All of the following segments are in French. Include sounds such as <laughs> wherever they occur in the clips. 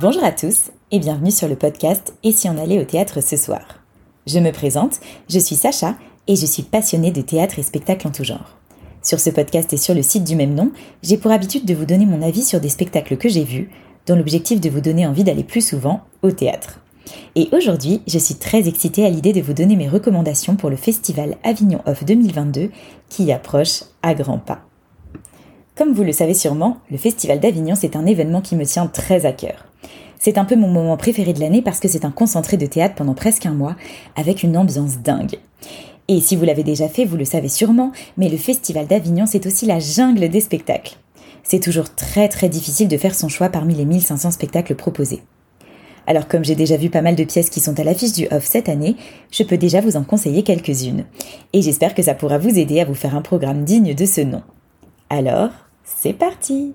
Bonjour à tous et bienvenue sur le podcast Et si on allait au théâtre ce soir? Je me présente, je suis Sacha et je suis passionnée de théâtre et spectacles en tout genre. Sur ce podcast et sur le site du même nom, j'ai pour habitude de vous donner mon avis sur des spectacles que j'ai vus, dont l'objectif de vous donner envie d'aller plus souvent au théâtre. Et aujourd'hui, je suis très excitée à l'idée de vous donner mes recommandations pour le festival Avignon Off 2022 qui approche à grands pas. Comme vous le savez sûrement, le Festival d'Avignon, c'est un événement qui me tient très à cœur. C'est un peu mon moment préféré de l'année parce que c'est un concentré de théâtre pendant presque un mois, avec une ambiance dingue. Et si vous l'avez déjà fait, vous le savez sûrement, mais le Festival d'Avignon, c'est aussi la jungle des spectacles. C'est toujours très très difficile de faire son choix parmi les 1500 spectacles proposés. Alors comme j'ai déjà vu pas mal de pièces qui sont à l'affiche du off cette année, je peux déjà vous en conseiller quelques-unes. Et j'espère que ça pourra vous aider à vous faire un programme digne de ce nom. Alors, c'est parti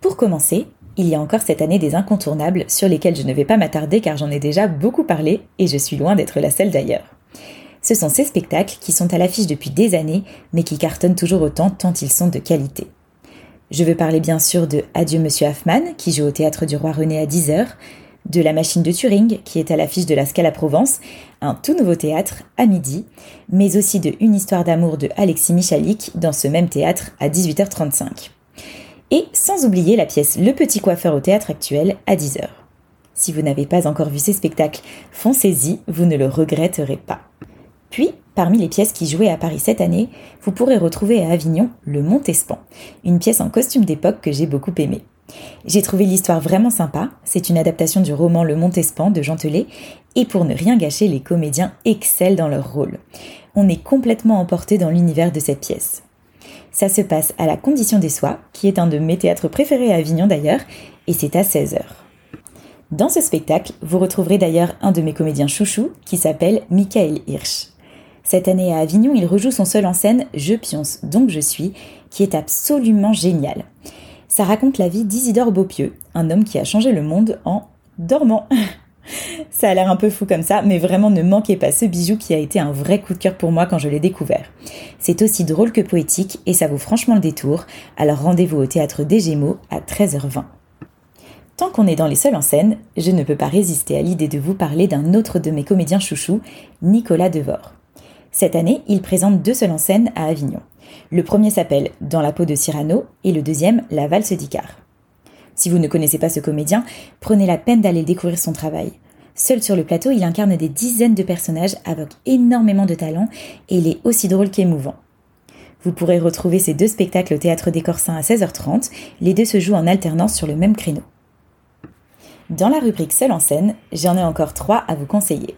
Pour commencer, il y a encore cette année des incontournables sur lesquels je ne vais pas m'attarder car j'en ai déjà beaucoup parlé et je suis loin d'être la seule d'ailleurs. Ce sont ces spectacles qui sont à l'affiche depuis des années mais qui cartonnent toujours autant tant ils sont de qualité. Je veux parler bien sûr de Adieu Monsieur Hoffman qui joue au théâtre du Roi René à 10h, de La Machine de Turing qui est à l'affiche de la Scala Provence, un tout nouveau théâtre à midi, mais aussi de Une histoire d'amour de Alexis Michalik dans ce même théâtre à 18h35. Et sans oublier la pièce Le Petit Coiffeur au théâtre actuel à 10h. Si vous n'avez pas encore vu ces spectacles, foncez-y, vous ne le regretterez pas. Puis, parmi les pièces qui jouaient à Paris cette année, vous pourrez retrouver à Avignon Le Montespan, une pièce en costume d'époque que j'ai beaucoup aimée. J'ai trouvé l'histoire vraiment sympa, c'est une adaptation du roman Le Montespan de Jean Telet, et pour ne rien gâcher, les comédiens excellent dans leur rôle. On est complètement emporté dans l'univers de cette pièce. Ça se passe à la Condition des Soies, qui est un de mes théâtres préférés à Avignon d'ailleurs, et c'est à 16h. Dans ce spectacle, vous retrouverez d'ailleurs un de mes comédiens chouchous qui s'appelle Michael Hirsch. Cette année à Avignon, il rejoue son seul en scène Je pionce, donc je suis, qui est absolument génial. Ça raconte la vie d'Isidore Beaupieux, un homme qui a changé le monde en dormant. <laughs> ça a l'air un peu fou comme ça, mais vraiment ne manquez pas ce bijou qui a été un vrai coup de cœur pour moi quand je l'ai découvert. C'est aussi drôle que poétique et ça vaut franchement le détour, alors rendez-vous au théâtre des Gémeaux à 13h20. Tant qu'on est dans les seuls en scène, je ne peux pas résister à l'idée de vous parler d'un autre de mes comédiens chouchous, Nicolas Devor. Cette année, il présente deux seuls en scène à Avignon. Le premier s'appelle Dans la peau de Cyrano et le deuxième La valse d'Icare. Si vous ne connaissez pas ce comédien, prenez la peine d'aller découvrir son travail. Seul sur le plateau, il incarne des dizaines de personnages avec énormément de talent et il est aussi drôle qu'émouvant. Vous pourrez retrouver ces deux spectacles au Théâtre des Corsins à 16h30. Les deux se jouent en alternance sur le même créneau. Dans la rubrique Seul en scène, j'en ai encore trois à vous conseiller.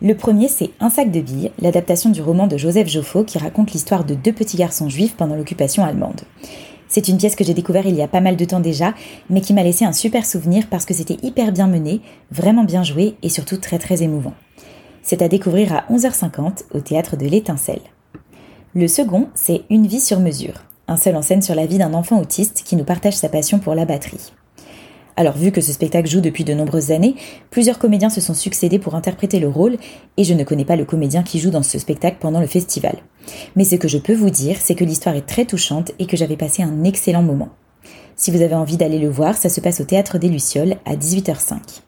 Le premier, c'est Un sac de billes, l'adaptation du roman de Joseph Joffo qui raconte l'histoire de deux petits garçons juifs pendant l'occupation allemande. C'est une pièce que j'ai découverte il y a pas mal de temps déjà, mais qui m'a laissé un super souvenir parce que c'était hyper bien mené, vraiment bien joué et surtout très très émouvant. C'est à découvrir à 11h50 au théâtre de l'Étincelle. Le second, c'est Une vie sur mesure, un seul en scène sur la vie d'un enfant autiste qui nous partage sa passion pour la batterie. Alors vu que ce spectacle joue depuis de nombreuses années, plusieurs comédiens se sont succédés pour interpréter le rôle, et je ne connais pas le comédien qui joue dans ce spectacle pendant le festival. Mais ce que je peux vous dire, c'est que l'histoire est très touchante et que j'avais passé un excellent moment. Si vous avez envie d'aller le voir, ça se passe au Théâtre des Lucioles à 18h05.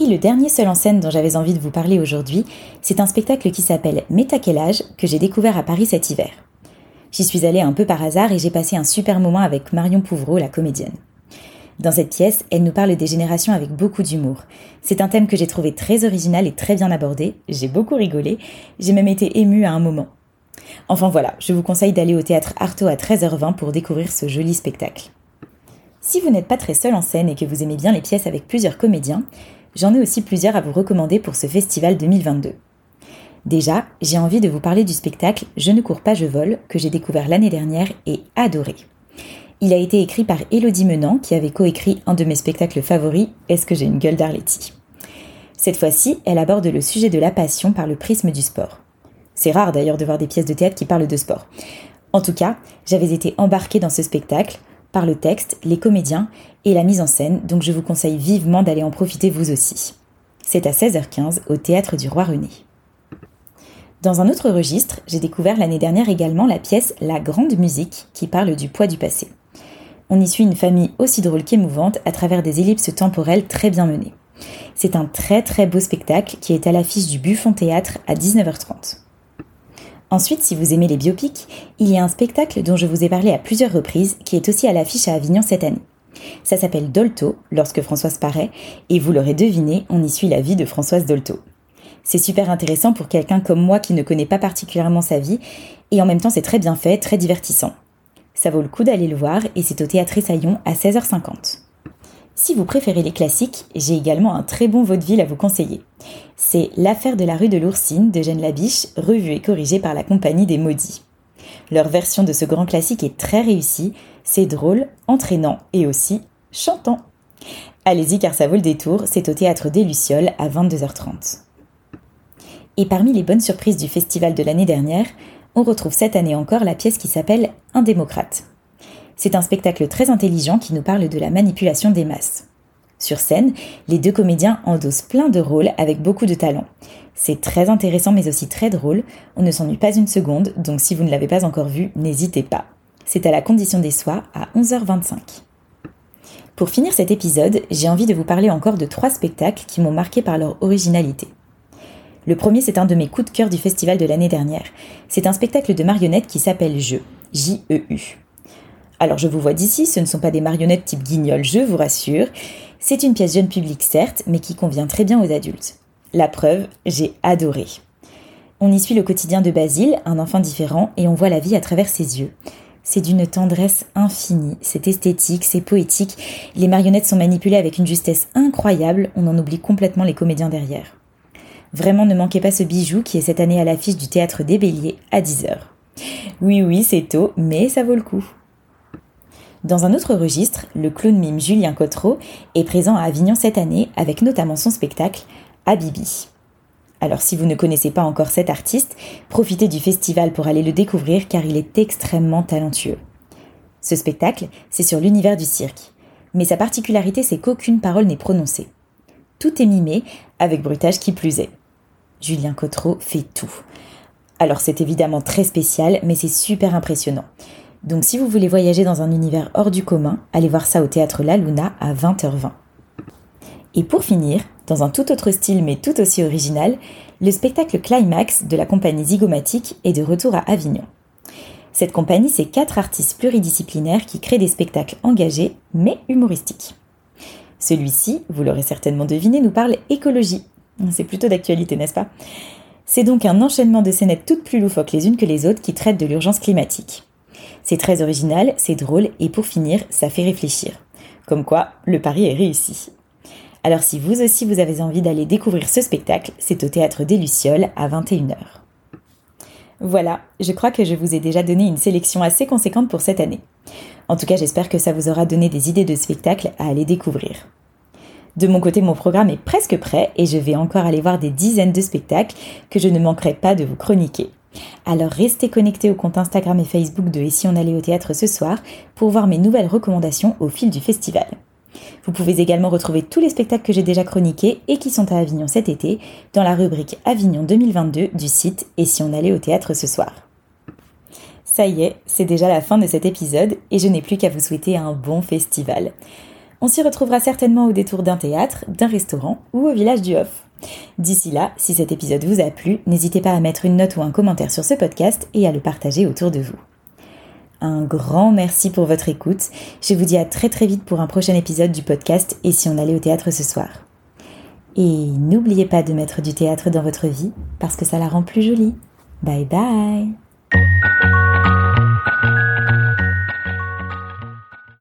Et le dernier seul en scène dont j'avais envie de vous parler aujourd'hui, c'est un spectacle qui s'appelle quel âge que j'ai découvert à Paris cet hiver. J'y suis allée un peu par hasard et j'ai passé un super moment avec Marion Pouvreau, la comédienne. Dans cette pièce, elle nous parle des générations avec beaucoup d'humour. C'est un thème que j'ai trouvé très original et très bien abordé. J'ai beaucoup rigolé. J'ai même été émue à un moment. Enfin voilà, je vous conseille d'aller au théâtre Artaud à 13h20 pour découvrir ce joli spectacle. Si vous n'êtes pas très seul en scène et que vous aimez bien les pièces avec plusieurs comédiens, j'en ai aussi plusieurs à vous recommander pour ce festival 2022. Déjà, j'ai envie de vous parler du spectacle Je ne cours pas, je vole que j'ai découvert l'année dernière et adoré. Il a été écrit par Elodie Menant, qui avait coécrit un de mes spectacles favoris, Est-ce que j'ai une gueule d'Arletty? Cette fois-ci, elle aborde le sujet de la passion par le prisme du sport. C'est rare d'ailleurs de voir des pièces de théâtre qui parlent de sport. En tout cas, j'avais été embarquée dans ce spectacle par le texte, les comédiens et la mise en scène, donc je vous conseille vivement d'aller en profiter vous aussi. C'est à 16h15 au Théâtre du Roi René. Dans un autre registre, j'ai découvert l'année dernière également la pièce La Grande Musique qui parle du poids du passé. On y suit une famille aussi drôle qu'émouvante à travers des ellipses temporelles très bien menées. C'est un très très beau spectacle qui est à l'affiche du Buffon Théâtre à 19h30. Ensuite, si vous aimez les biopics, il y a un spectacle dont je vous ai parlé à plusieurs reprises qui est aussi à l'affiche à Avignon cette année. Ça s'appelle Dolto, lorsque Françoise paraît, et vous l'aurez deviné, on y suit la vie de Françoise Dolto. C'est super intéressant pour quelqu'un comme moi qui ne connaît pas particulièrement sa vie, et en même temps c'est très bien fait, très divertissant. Ça vaut le coup d'aller le voir, et c'est au Théâtre Essaillon à 16h50. Si vous préférez les classiques, j'ai également un très bon vaudeville à vous conseiller. C'est L'affaire de la rue de l'Oursine de Jeanne Labiche, revue et corrigée par la Compagnie des Maudits. Leur version de ce grand classique est très réussie, c'est drôle, entraînant et aussi chantant. Allez-y car ça vaut le détour, c'est au théâtre des Lucioles à 22h30. Et parmi les bonnes surprises du festival de l'année dernière, on retrouve cette année encore la pièce qui s'appelle Un démocrate. C'est un spectacle très intelligent qui nous parle de la manipulation des masses. Sur scène, les deux comédiens endossent plein de rôles avec beaucoup de talent. C'est très intéressant mais aussi très drôle, on ne s'ennuie pas une seconde, donc si vous ne l'avez pas encore vu, n'hésitez pas. C'est à la condition des soirs à 11h25. Pour finir cet épisode, j'ai envie de vous parler encore de trois spectacles qui m'ont marqué par leur originalité. Le premier, c'est un de mes coups de cœur du festival de l'année dernière. C'est un spectacle de marionnettes qui s'appelle Je, J-E-U. Alors je vous vois d'ici, ce ne sont pas des marionnettes type guignol, je vous rassure. C'est une pièce jeune public certes, mais qui convient très bien aux adultes. La preuve, j'ai adoré. On y suit le quotidien de Basile, un enfant différent, et on voit la vie à travers ses yeux. C'est d'une tendresse infinie, c'est esthétique, c'est poétique, les marionnettes sont manipulées avec une justesse incroyable, on en oublie complètement les comédiens derrière. Vraiment ne manquez pas ce bijou qui est cette année à l'affiche du théâtre des Béliers à 10h. Oui oui c'est tôt, mais ça vaut le coup. Dans un autre registre, le clown mime Julien Cotreau est présent à Avignon cette année avec notamment son spectacle Habibi. Alors si vous ne connaissez pas encore cet artiste, profitez du festival pour aller le découvrir car il est extrêmement talentueux. Ce spectacle, c'est sur l'univers du cirque. Mais sa particularité, c'est qu'aucune parole n'est prononcée. Tout est mimé, avec bruitage qui plus est. Julien Cotreau fait tout. Alors c'est évidemment très spécial, mais c'est super impressionnant. Donc si vous voulez voyager dans un univers hors du commun, allez voir ça au théâtre La Luna à 20h20. Et pour finir, dans un tout autre style mais tout aussi original, le spectacle Climax de la compagnie Zygomatic est de retour à Avignon. Cette compagnie, c'est quatre artistes pluridisciplinaires qui créent des spectacles engagés mais humoristiques. Celui-ci, vous l'aurez certainement deviné, nous parle écologie. C'est plutôt d'actualité, n'est-ce pas? C'est donc un enchaînement de scénettes toutes plus loufoques les unes que les autres qui traitent de l'urgence climatique. C'est très original, c'est drôle et pour finir, ça fait réfléchir. Comme quoi, le pari est réussi. Alors si vous aussi vous avez envie d'aller découvrir ce spectacle, c'est au théâtre des Lucioles à 21h. Voilà, je crois que je vous ai déjà donné une sélection assez conséquente pour cette année. En tout cas, j'espère que ça vous aura donné des idées de spectacles à aller découvrir. De mon côté, mon programme est presque prêt et je vais encore aller voir des dizaines de spectacles que je ne manquerai pas de vous chroniquer. Alors restez connectés au compte Instagram et Facebook de Et si on allait au théâtre ce soir pour voir mes nouvelles recommandations au fil du festival. Vous pouvez également retrouver tous les spectacles que j'ai déjà chroniqués et qui sont à Avignon cet été dans la rubrique Avignon 2022 du site Et si on allait au théâtre ce soir. Ça y est, c'est déjà la fin de cet épisode et je n'ai plus qu'à vous souhaiter un bon festival. On s'y retrouvera certainement au détour d'un théâtre, d'un restaurant ou au village du Hof. D'ici là, si cet épisode vous a plu, n'hésitez pas à mettre une note ou un commentaire sur ce podcast et à le partager autour de vous. Un grand merci pour votre écoute. Je vous dis à très très vite pour un prochain épisode du podcast Et si on allait au théâtre ce soir. Et n'oubliez pas de mettre du théâtre dans votre vie parce que ça la rend plus jolie. Bye bye